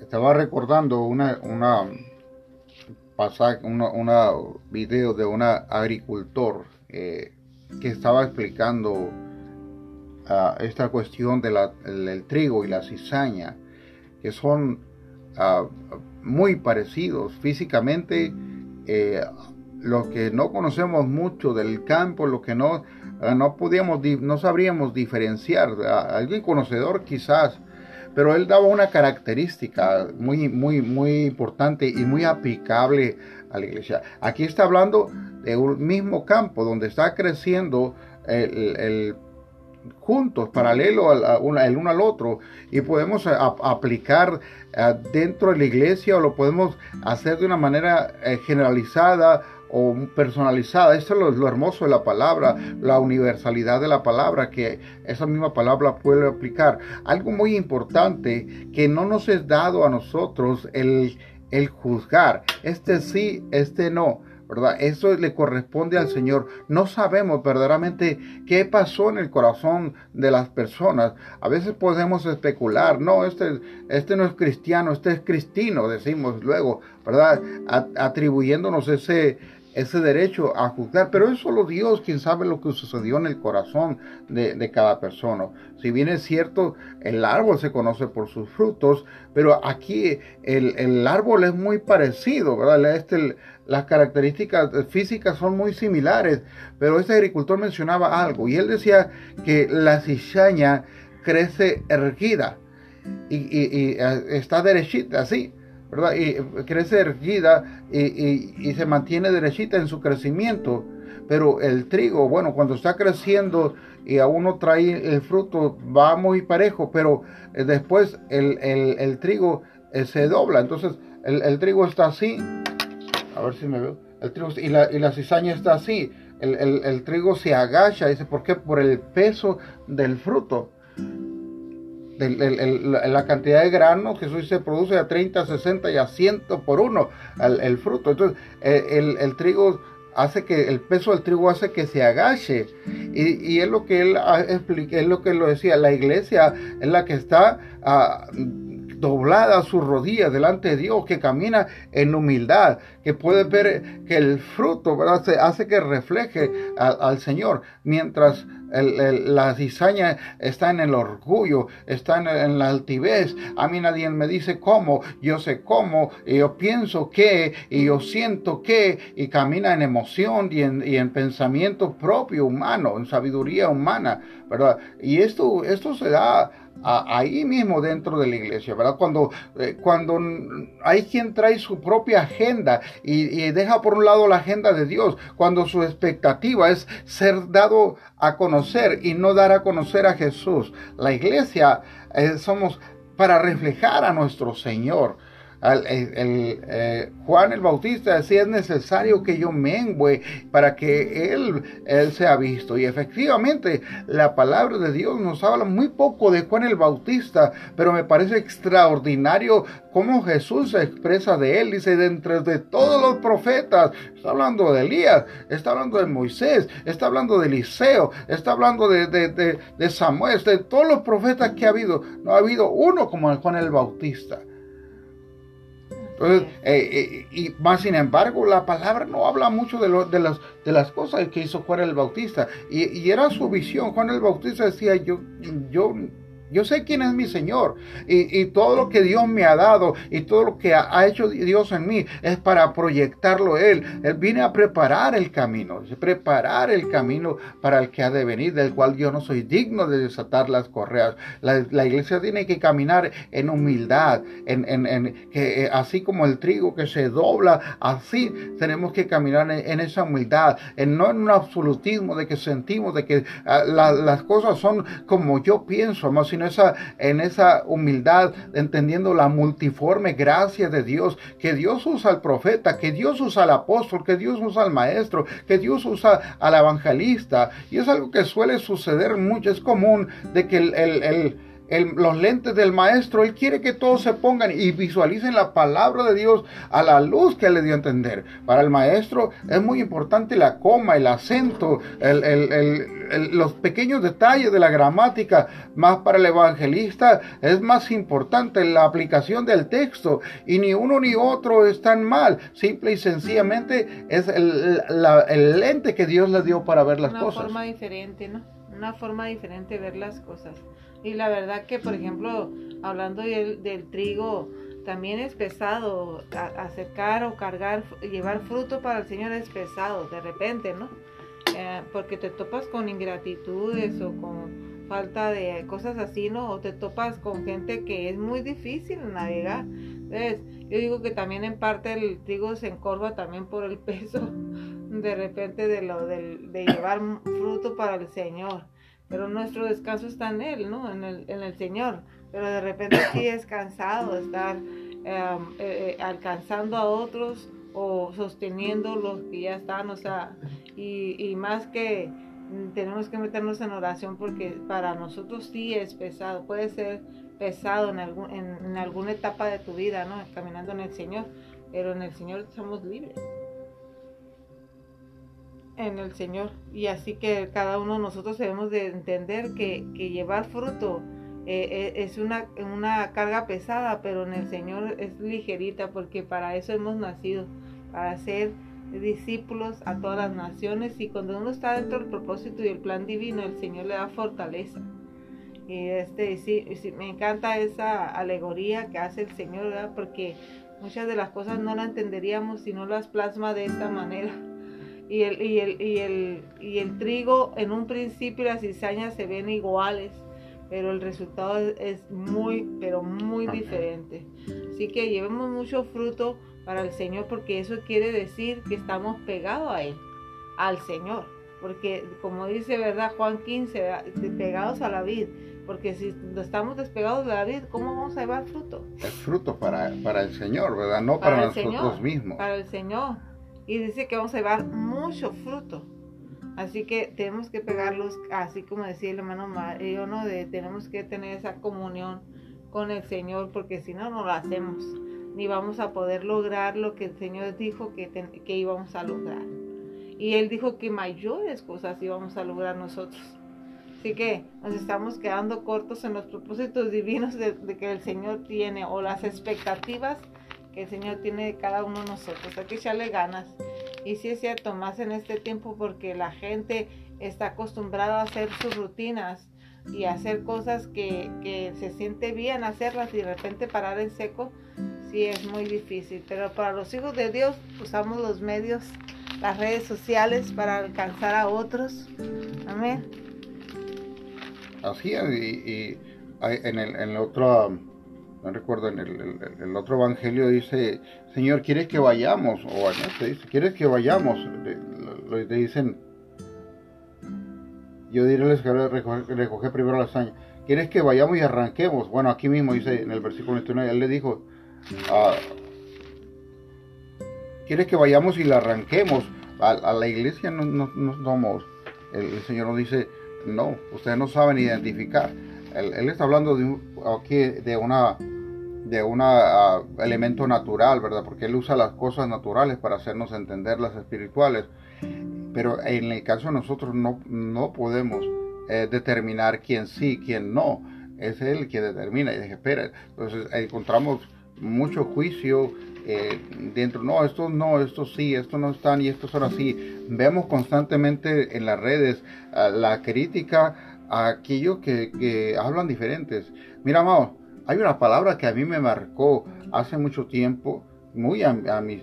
Estaba recordando una, una pasaje, una, video de un agricultor eh, que estaba explicando ah, esta cuestión del trigo y la cizaña, que son ah, muy parecidos físicamente. Eh, los que no conocemos mucho del campo, lo que no, ah, no podíamos, no sabríamos diferenciar. alguien conocedor quizás pero él daba una característica muy, muy, muy importante y muy aplicable a la iglesia. Aquí está hablando de un mismo campo donde está creciendo el, juntos, paralelo el uno al otro, y podemos aplicar eh, dentro de la iglesia o lo podemos hacer de una manera eh, generalizada o personalizada. Esto es lo, hermoso de la palabra, la universalidad de la palabra, que esa misma palabra puede aplicar. Algo muy importante que no nos es dado a nosotros el, el juzgar. Este sí, este no. ¿verdad? Eso le corresponde al Señor. No sabemos verdaderamente qué pasó en el corazón de las personas. A veces podemos especular, no, este, este no es cristiano, este es cristino, decimos luego, ¿verdad? atribuyéndonos ese, ese derecho a juzgar, pero es solo Dios quien sabe lo que sucedió en el corazón de, cada persona. Si bien es cierto, el árbol se conoce por sus frutos, pero aquí el, árbol es muy parecido, ¿verdad? Este, las características físicas son muy similares, pero este agricultor mencionaba algo y él decía que la cizaña crece erguida y, está derechita, así, ¿verdad? Y crece erguida y, se mantiene derechita en su crecimiento. Pero el trigo, bueno, cuando está creciendo y a uno trae el fruto, va muy parejo, pero eh, después el, trigo eh, se dobla. Entonces el, trigo está así, a ver si me veo, el trigo, y, la, y la cizaña está así. El, trigo se agacha, dice, ¿por qué? Por el peso del fruto. La cantidad de granos, Jesús se produce a 30, 60 y a 100 por uno el, fruto. Entonces, eh, el, trigo hace que el peso del trigo hace que se agache y, es lo que él explica, es lo que lo decía la iglesia es la que está ah, doblada sus rodillas delante de Dios, que camina en humildad, que puede ver que el fruto ¿verdad? hace que refleje al Señor, mientras la cizaña está en el orgullo, está en, la altivez. A mí nadie me dice cómo, yo sé cómo, y yo pienso que, y yo siento que, y camina en emoción y en, y en pensamiento propio humano, en sabiduría humana, ¿verdad? Y esto, esto se da ahí mismo dentro de la iglesia, ¿verdad? Cuando, eh, cuando hay quien trae su propia agenda y, deja por un lado la agenda de Dios, cuando su expectativa es ser dado a conocer y no dar a conocer a Jesús. La iglesia eh, somos para reflejar a nuestro Señor eh, Juan el Bautista decía es necesario que yo mengüe para que él, él sea visto. Y efectivamente la palabra de Dios nos habla muy poco de Juan el Bautista, pero me parece extraordinario cómo Jesús se expresa de él. Dice, de entre de todos los profetas, está hablando de Elías, está hablando de Moisés, está hablando de Eliseo, está hablando de, de, de Samuel, de todos los profetas que ha habido. No ha habido uno como Juan el Bautista. Eh, eh, y más sin embargo, la palabra no habla mucho de, lo, de, las, de las cosas que hizo Juan el Bautista. Y, y, era su visión. Juan el Bautista decía, yo, yo yo sé quién es mi Señor y, todo lo que Dios me ha dado y todo lo que ha, hecho Dios en mí es para proyectarlo Él. Él viene a preparar el camino, preparar el camino para el que ha de venir, del cual yo no soy digno de desatar las correas. La, iglesia tiene que caminar en humildad, en, en, que, eh, así como el trigo que se dobla, así tenemos que caminar en, esa humildad, en, no en un absolutismo de que sentimos de que ah, las cosas son como yo pienso, más sino esa, en esa humildad, entendiendo la multiforme gracia de Dios, que Dios usa al profeta, que Dios usa al apóstol, que Dios usa al maestro, que Dios usa al evangelista. Y es algo que suele suceder mucho, es común de que el los lentes del maestro. Él quiere que todos se pongan y visualicen la palabra de Dios a la luz que le dio a entender. Para el maestro es muy importante la coma, el acento, los pequeños detalles de la gramática. Más para el evangelista es más importante la aplicación del texto. Y ni uno ni otro están mal. Simple y sencillamente es el, lente que Dios le dio para ver las cosas. Una forma diferente, ¿no? Una forma diferente de ver las cosas. Y la verdad que, por ejemplo, hablando del, trigo, también es pesado acercar o cargar, llevar fruto para el Señor es pesado de repente, ¿no? Eh, porque te topas con ingratitudes o con falta de cosas así, ¿no? O te topas con gente que es muy difícil navegar. Entonces, yo digo que también en parte el trigo se encorva también por el peso de repente de lo de llevar fruto para el Señor pero nuestro descanso está en Él, ¿no? En el, en el Señor. Pero de repente sí es cansado estar em, eh, eh, alcanzando a otros o sosteniendo los que ya están, o sea, y, y más que tenemos que meternos en oración porque para nosotros sí es pesado, puede ser pesado en, algún, en, en alguna etapa de tu vida, ¿no? Caminando en el Señor, pero en el Señor somos libres en el Señor. Y así que cada uno de nosotros debemos de entender que, llevar fruto eh, eh, es una, una carga pesada, pero en el Señor es ligerita, porque para eso hemos nacido, para ser discípulos a todas las naciones. Y cuando uno está dentro del propósito y el plan divino, el Señor le da fortaleza. Y este, sí, me encanta esa alegoría que hace el Señor, porque muchas de las cosas no las entenderíamos si no las plasma de esta manera y el, y el, y el, y el trigo en un principio las cizañas se ven iguales, pero el resultado es, muy, pero muy diferente. Así que llevemos mucho fruto para el Señor porque eso quiere decir que estamos pegados a Él, al Señor. Porque como dice, ¿verdad? Juan 15, pegados a la vid. Porque si estamos despegados de la vid, ¿cómo vamos a llevar fruto? Es fruto para, para el Señor, ¿verdad? No para, nosotros mismos. Para el Señor. Y dice que vamos a llevar mucho fruto. Así que tenemos que pegarlos, así como decía el hermano Mario, ¿no? De, tenemos que tener esa comunión con el Señor, porque si no, no lo hacemos. Ni vamos a poder lograr lo que el Señor dijo que, que íbamos a lograr. Y Él dijo que mayores cosas íbamos a lograr nosotros. Así que nos estamos quedando cortos en los propósitos divinos de, que el Señor tiene o las expectativas que el Señor tiene de cada uno de nosotros. Hay que echarle ganas. Y sí es cierto, más en este tiempo porque la gente está acostumbrada a hacer sus rutinas y hacer cosas que, que se siente bien hacerlas y de repente parar en seco, sí es muy difícil. Pero para los hijos de Dios usamos los medios, las redes sociales para alcanzar a otros. Amén. Así es, y, en, el, en la otra no recuerdo, en el, otro evangelio dice, Señor, ¿quieres que vayamos? O en este dice, ¿quieres que vayamos? Le, dicen, yo diré que recoge, primero la hazaña. ¿Quieres que vayamos y arranquemos? Bueno, aquí mismo dice en el versículo 21, él le dijo, ah, ¿quieres que vayamos y la arranquemos? A, la iglesia no, no, somos, el, Señor nos dice, no, ustedes no saben identificar. Él, está hablando de, aquí de una de un ah, elemento natural, ¿verdad? Porque Él usa las cosas naturales para hacernos entender las espirituales. Pero en el caso de nosotros no, no podemos eh, determinar quién sí, quién no. Es Él quien determina y dice, espera. Entonces encontramos mucho juicio eh, dentro, no, esto no, esto sí, esto no están y estos son así. Vemos constantemente en las redes ah, la crítica a aquellos que, que hablan diferentes. Mira, amado, hay una palabra que a mí me marcó hace mucho tiempo, muy a, mis,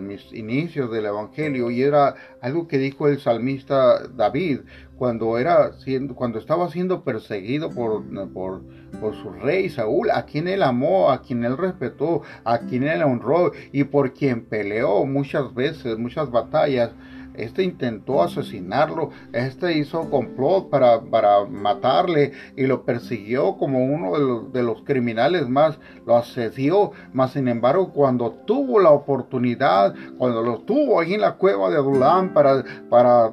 mis, inicios del Evangelio, y era algo que dijo el salmista David cuando, era siendo, cuando estaba siendo perseguido por, por, por su rey Saúl, a quien él amó, a quien él respetó, a quien él honró y por quien peleó muchas veces, muchas batallas. Este intentó asesinarlo, este hizo complot para, para matarle y lo persiguió como uno de los, criminales más, lo asedió, mas sin embargo cuando tuvo la oportunidad, cuando lo tuvo ahí en la cueva de Adulán para, para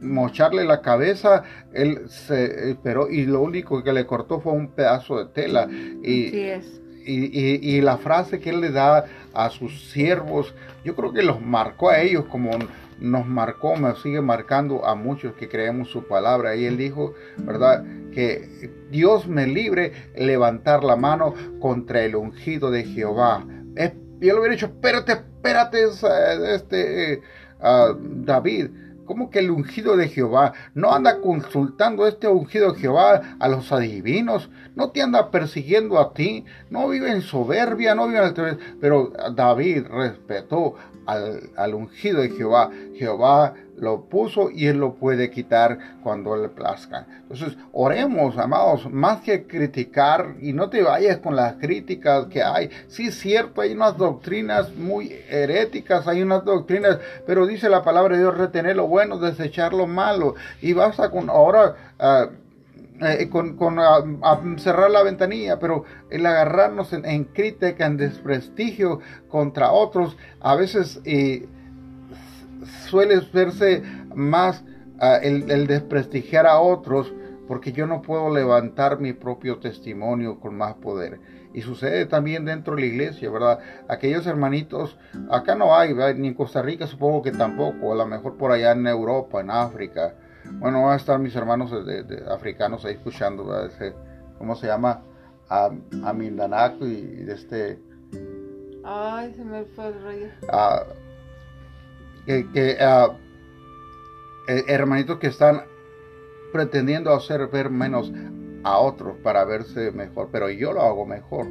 mocharle la cabeza, él se esperó y lo único que le cortó fue un pedazo de tela. Y, y, la frase que él le da a sus siervos, yo creo que los marcó a ellos como nos marcó, me sigue marcando a muchos que creemos su palabra. Y él dijo, ¿verdad? Que Dios me libre levantar la mano contra el ungido de Jehová. y él hubiera dicho, espérate, espérate, este, uh, David ¿Cómo que el ungido de Jehová? No anda consultando este ungido de Jehová a los adivinos, no te anda persiguiendo a ti, no vive en soberbia, no vive en el... Pero David respetó al, ungido de Jehová. Jehová lo puso y él lo puede quitar cuando le plazca. Entonces, oremos, amados, más que criticar y no te vayas con las críticas que hay. Sí, cierto, hay unas doctrinas muy heréticas, hay unas doctrinas, pero dice la palabra de Dios, retener lo bueno, desechar lo malo. Y basta con ahora... Ah, eh, con, cerrar la ventanilla, pero el agarrarnos en, crítica, en desprestigio contra otros, a veces eh, suele verse más ah, el, desprestigiar a otros, porque yo no puedo levantar mi propio testimonio con más poder. Y sucede también dentro de la iglesia, ¿verdad? Aquellos hermanitos, acá no hay, ni en Costa Rica supongo que tampoco, a lo mejor por allá en Europa, en África, bueno, van a estar mis hermanos de, africanos ahí escuchando, Ese, ¿cómo se llama? A, a Mindanaco y, de este... Ay, se me fue el rollo. que, eh, hermanitos que están pretendiendo hacer ver menos a otros para verse mejor, pero yo lo hago mejor.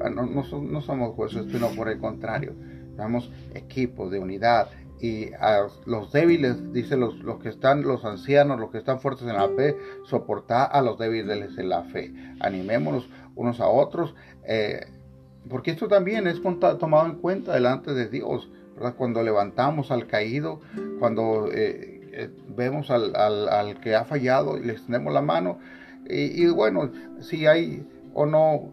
Ah, no, no, somos jueces, sino por el contrario. Somos equipos de unidad y a los débiles, dice los, los que están, los ancianos, los que están fuertes en la fe, soportar a los débiles en la fe. Animémonos unos a otros, eh, porque esto también es tomado en cuenta delante de Dios, ¿verdad? Cuando levantamos al caído, cuando eh, eh, vemos al, al, que ha fallado y le extendemos la mano, y, bueno, si hay o no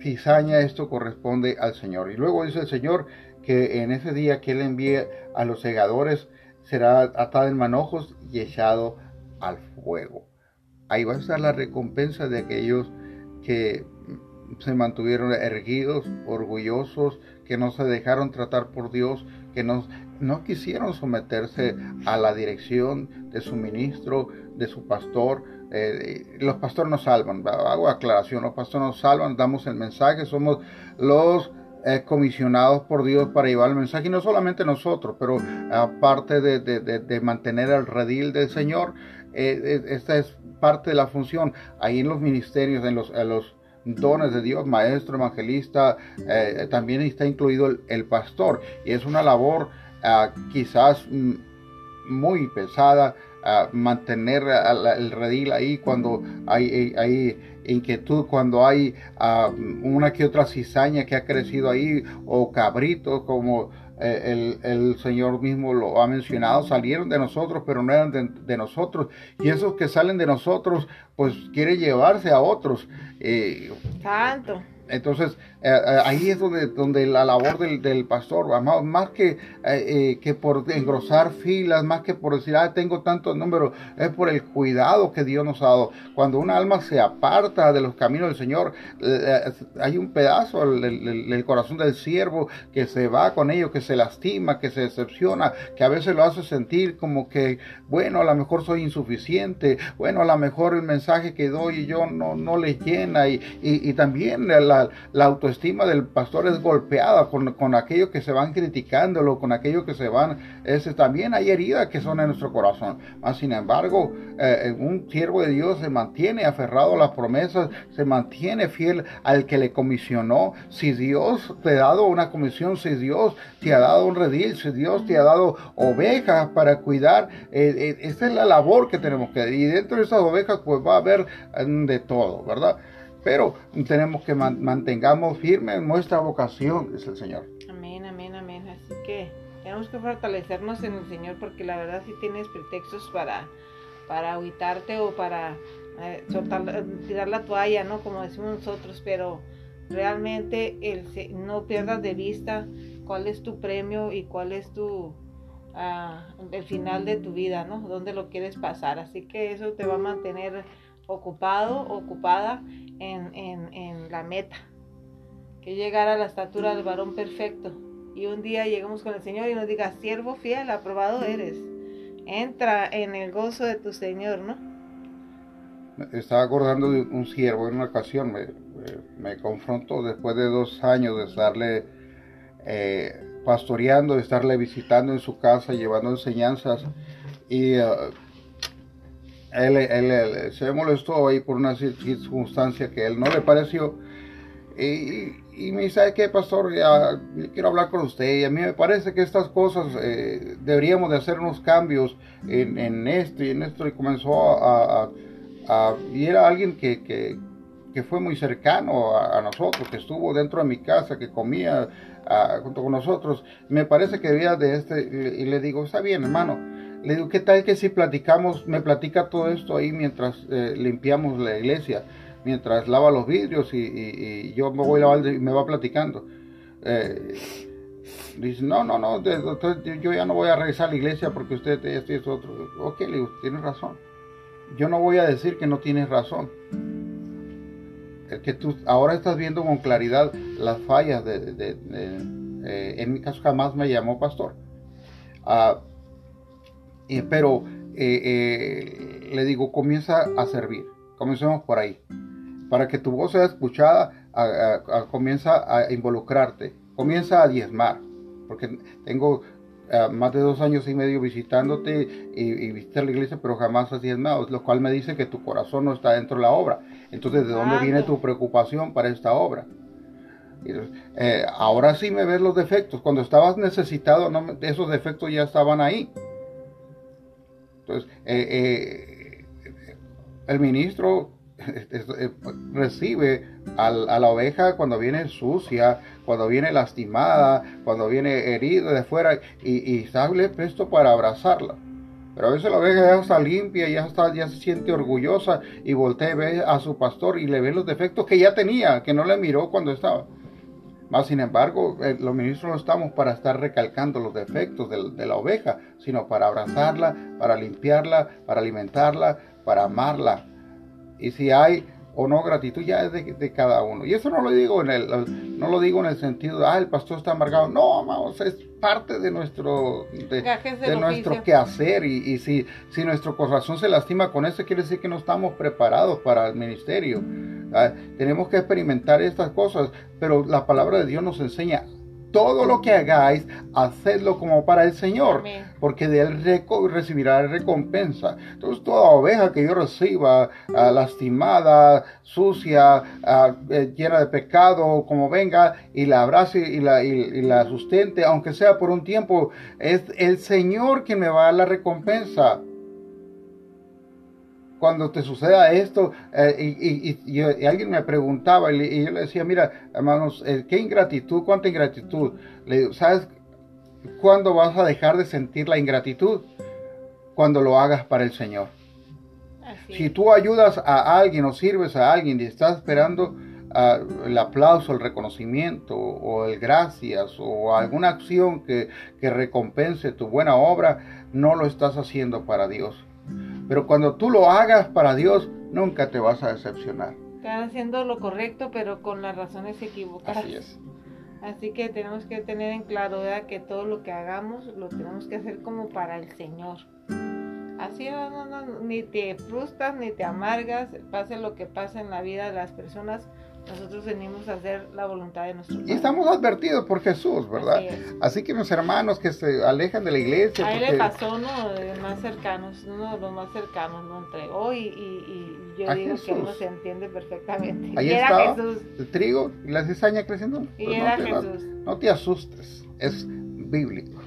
cizaña, esto corresponde al Señor. Y luego dice el Señor, que en ese día que Él envíe a los segadores será atado en manojos y echado al fuego. Ahí va a estar la recompensa de aquellos que se mantuvieron erguidos, orgullosos, que no se dejaron tratar por Dios, que no, no quisieron someterse a la dirección de su ministro, de su pastor. Eh, los pastores nos salvan, hago aclaración, los pastores nos salvan, damos el mensaje, somos los eh, comisionados por Dios para llevar el mensaje, y no solamente nosotros, pero aparte de, mantener el redil del Señor, eh, esta es parte de la función. Ahí en los ministerios, en los, los dones de Dios, maestro, evangelista, también está incluido el, pastor, y es una labor ah, quizás mm, muy pesada, ah, mantener el redil ahí cuando hay, hay inquietud cuando hay ah, una que otra cizaña que ha crecido ahí o cabritos como eh, el, Señor mismo lo ha mencionado, salieron de nosotros, pero no eran de, nosotros. Y esos que salen de nosotros, pues quiere llevarse a otros. Eh, Santo. Entonces, eh, eh, ahí es donde, donde la labor del, pastor, más, más que, eh, que por engrosar filas, más que por decir, ah, tengo tantos números, es por el cuidado que Dios nos ha dado. Cuando una alma se aparta de los caminos del Señor, hay un pedazo del corazón del siervo que se va con ellos, que se lastima, que se decepciona, que a veces lo hace sentir como que, bueno, a lo mejor soy insuficiente, bueno, a lo mejor el mensaje que doy yo no, no le llena y, y, también la, la autoestima del pastor es golpeada con, con aquellos que se van criticándolo, con aquellos que se van, ese, también hay heridas que son en nuestro corazón. Mas, sin embargo, eh, un siervo de Dios se mantiene aferrado a las promesas, se mantiene fiel al que le comisionó. Si Dios te ha dado una comisión, si Dios te ha dado un redil, si Dios te ha dado ovejas para cuidar, eh, eh, esa es la labor que tenemos que y dentro de esas ovejas pues va a haber mm, de todo, ¿verdad? Pero tenemos que mantengamos firme nuestra vocación, dice el Señor. Amén, amén, amén. Así que tenemos que fortalecernos en el Señor porque la verdad si tienes pretextos para, para aguitarte o para eh, tirar la toalla, ¿no? Como decimos nosotros, pero realmente el, no pierdas de vista cuál es tu premio y cuál es tu ah, el final de tu vida, ¿no? Dónde lo quieres pasar. Así que eso te va a mantener ocupado, ocupada en, en, la meta, que llegar a la estatura del varón perfecto. Y un día llegamos con el Señor y nos diga, siervo fiel, aprobado eres. Entra en el gozo de tu Señor, ¿no? Estaba acordando de un siervo en una ocasión, me, me, confrontó después de dos años de estarle eh, pastoreando, de estarle visitando en su casa, llevando enseñanzas. Y uh, él, se molestó ahí por una circunstancia que a él no le pareció. Y, me dice, ¿qué, pastor? Quiero hablar con usted. Y a mí me parece que estas cosas eh, deberíamos de hacer unos cambios en, esto y en esto. Y comenzó a... y era alguien que, fue muy cercano a, nosotros, que estuvo dentro de mi casa, que comía junto con nosotros. Me parece que debía de este... Y le digo, está bien, hermano le digo, ¿qué tal que si platicamos, me platica todo esto ahí mientras eh, limpiamos la iglesia, mientras lava los vidrios y, yo me voy lavando y me va platicando? Eh, dice, no, no, no, yo ya no voy a regresar a la iglesia porque usted esto y esto otro. Ok, le digo, tienes razón. Yo no voy a decir que no tienes razón. El que tú ahora estás viendo con claridad las fallas de, eh, en mi caso jamás me llamó pastor. Ah, pero eh, eh, le digo, comienza a servir. Comencemos por ahí. Para que tu voz sea escuchada, comienza a involucrarte, comienza a diezmar. Porque tengo más de dos años y medio visitándote y, y visitar la iglesia, pero jamás has diezmado, lo cual me dice que tu corazón no está dentro de la obra. Entonces, ¿de dónde viene tu preocupación para esta obra? Eh, ahora sí me ves los defectos. Cuando estabas necesitado, esos defectos ya estaban ahí. Entonces, eh, eh, el ministro recibe a, la oveja cuando viene sucia, cuando viene lastimada, cuando viene herida de fuera y, y sale presto para abrazarla. Pero a veces la oveja ya está limpia, ya, está, ya se siente orgullosa y voltea y ve a su pastor y le ve los defectos que ya tenía, que no le miró cuando estaba. Más sin embargo, eh, los ministros no estamos para estar recalcando los defectos de, la oveja, sino para abrazarla, para limpiarla, para alimentarla, para amarla. Y si hay o no gratitud ya es de, cada uno. Y eso no lo digo en el, no lo digo en el sentido de, ah, el pastor está amargado. No, vamos, es parte de nuestro, de, nuestro quehacer. Y, y, si, si nuestro corazón se lastima con eso, quiere decir que no estamos preparados para el ministerio. Ah, tenemos que experimentar estas cosas, pero la palabra de Dios nos enseña todo lo que hagáis, hacedlo como para el Señor, porque de Él recibirá recompensa. Entonces, toda oveja que yo reciba, ah, lastimada, sucia, ah, eh, llena de pecado, como venga, y la abrace y la, y la sustente, aunque sea por un tiempo, es el Señor quien me va a dar la recompensa cuando te suceda esto, eh, y, alguien me preguntaba, y, yo le decía, mira, hermanos, eh, qué ingratitud, cuánta ingratitud. Le digo, ¿sabes cuándo vas a dejar de sentir la ingratitud? Cuando lo hagas para el Señor. Si tú ayudas a alguien o sirves a alguien y estás esperando ah, el aplauso, el reconocimiento o el gracias o alguna acción que, que recompense tu buena obra, no lo estás haciendo para Dios pero cuando tú lo hagas para Dios, nunca te vas a decepcionar. Están haciendo lo correcto, pero con las razones equivocadas. Así es. Así que tenemos que tener en claro que todo lo que hagamos lo tenemos que hacer como para el Señor. Así no, no, ni te frustras ni te amargas, pase lo que pase en la vida de las personas, nosotros venimos a hacer la voluntad de nuestro Padre. Y estamos advertidos por Jesús, ¿verdad? Así, que mis hermanos que se alejan de la iglesia. A él le pasó uno de los más cercanos, uno de los más cercanos lo entregó y, y, yo digo que uno se entiende perfectamente. Ahí era Jesús. el trigo y la cizaña creciendo. Y pues era Jesús. No, te asustes, es bíblico.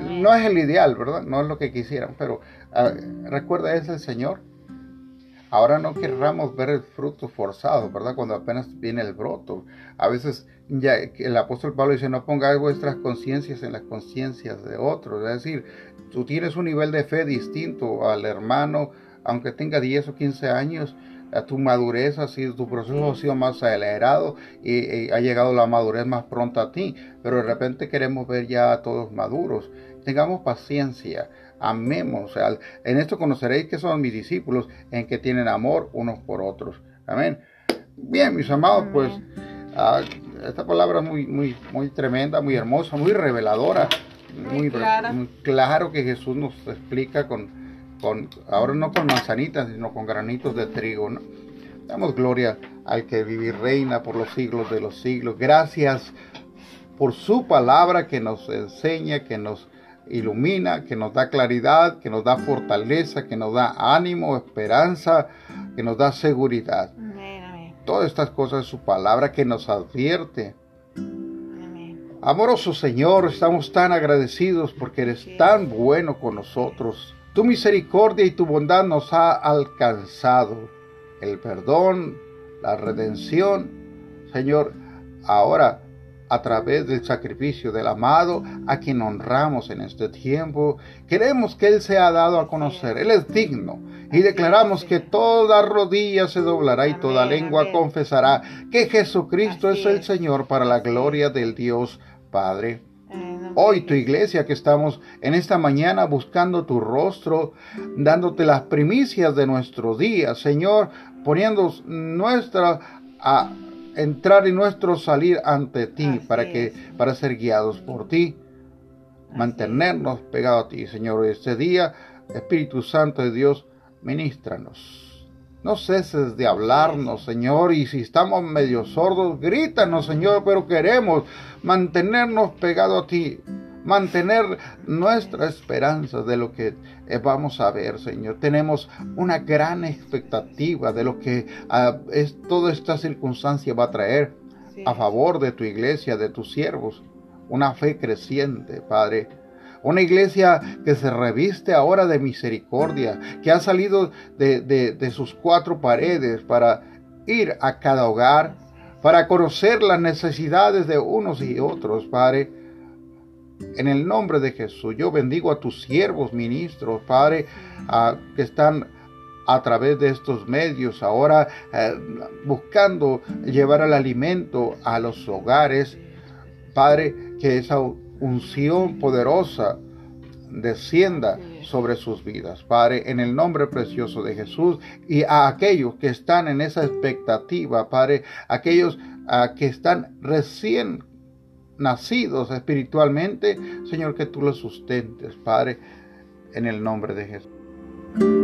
No es el ideal, ¿verdad? No es lo que quisieran, pero ah, recuerda, es el Señor Ahora no querramos ver el fruto forzado, ¿verdad? Cuando apenas viene el broto. A veces ya el apóstol Pablo dice, no pongáis vuestras conciencias en las conciencias de otros. Es decir, tú tienes un nivel de fe distinto al hermano, aunque tenga 10 o 15 años, tu madurez ha sido, tu proceso ha sido más acelerado y, ha llegado la madurez más pronto a ti, pero de repente queremos ver ya a todos maduros. Tengamos paciencia amemos. en esto conoceréis que son mis discípulos, en que tienen amor unos por otros. Amén. Bien, mis amados, pues ah, esta palabra es muy, muy, muy tremenda, muy hermosa, muy reveladora, muy, claro que Jesús nos explica con, con, ahora no con manzanitas, sino con granitos de trigo. Damos gloria al que vive y reina por los siglos de los siglos. Gracias por su palabra que nos enseña, que nos ilumina, que nos da claridad, que nos da fortaleza, que nos da ánimo, esperanza, que nos da seguridad. Todas estas cosas es su palabra que nos advierte. Amoroso Señor, estamos tan agradecidos porque eres tan bueno con nosotros. Tu misericordia y tu bondad nos ha alcanzado. El perdón, la redención. Señor, ahora a través del sacrificio del amado a quien honramos en este tiempo. Queremos que Él sea dado a conocer. Él es digno. Y declaramos que toda rodilla se doblará y toda lengua confesará que Jesucristo es el Señor para la gloria del Dios Padre. Hoy tu iglesia que estamos en esta mañana buscando tu rostro, dándote las primicias de nuestro día, Señor, poniendo nuestra entrar y nuestro salir ante ti para que para ser guiados por ti, mantenernos pegados a ti, Señor. Este día, Espíritu Santo de Dios, ministranos. No ceses de hablarnos, Señor, y si estamos medio sordos, grítanos, Señor, pero queremos mantenernos pegados a ti mantener nuestra esperanza de lo que eh, vamos a ver, Señor. Tenemos una gran expectativa de lo que ah, es, toda esta circunstancia va a traer. a favor de tu iglesia, de tus siervos. Una fe creciente, Padre. Una iglesia que se reviste ahora de misericordia, que ha salido de, de sus cuatro paredes para ir a cada hogar, para conocer las necesidades de unos y otros, Padre. En el nombre de Jesús, yo bendigo a tus siervos, ministros, Padre, que están a través de estos medios ahora eh, buscando llevar el alimento a los hogares. Padre, que esa unción poderosa descienda sobre sus vidas. Padre, en el nombre precioso de Jesús y a aquellos que están en esa expectativa, Padre, aquellos que están recién nacidos espiritualmente, Señor, que tú los sustentes, Padre, en el nombre de Jesús.